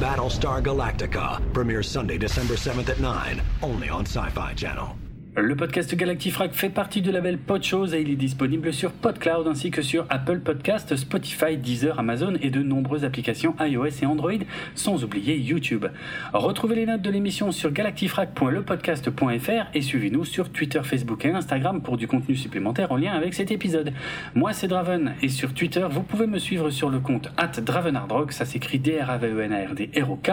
Battlestar Galactica premieres Sunday, December 7th at 9, only on Sci-Fi Channel. Le podcast Galactifrac fait partie du label Podchose et il est disponible sur PodCloud ainsi que sur Apple Podcast, Spotify, Deezer, Amazon et de nombreuses applications iOS et Android, sans oublier YouTube. Retrouvez les notes de l'émission sur galactifrac.lepodcast.fr et suivez-nous sur Twitter, Facebook et Instagram pour du contenu supplémentaire en lien avec cet épisode. Moi c'est Draven et sur Twitter vous pouvez me suivre sur le compte at Dravenardrock, ça s'écrit D-R-A-V-E-N-A-R-D-R-O-K.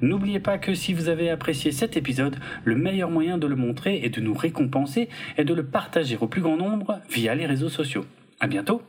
N'oubliez pas que si vous avez apprécié cet épisode, le meilleur moyen de le montrer et de nous récompenser est de le partager au plus grand nombre via les réseaux sociaux. À bientôt!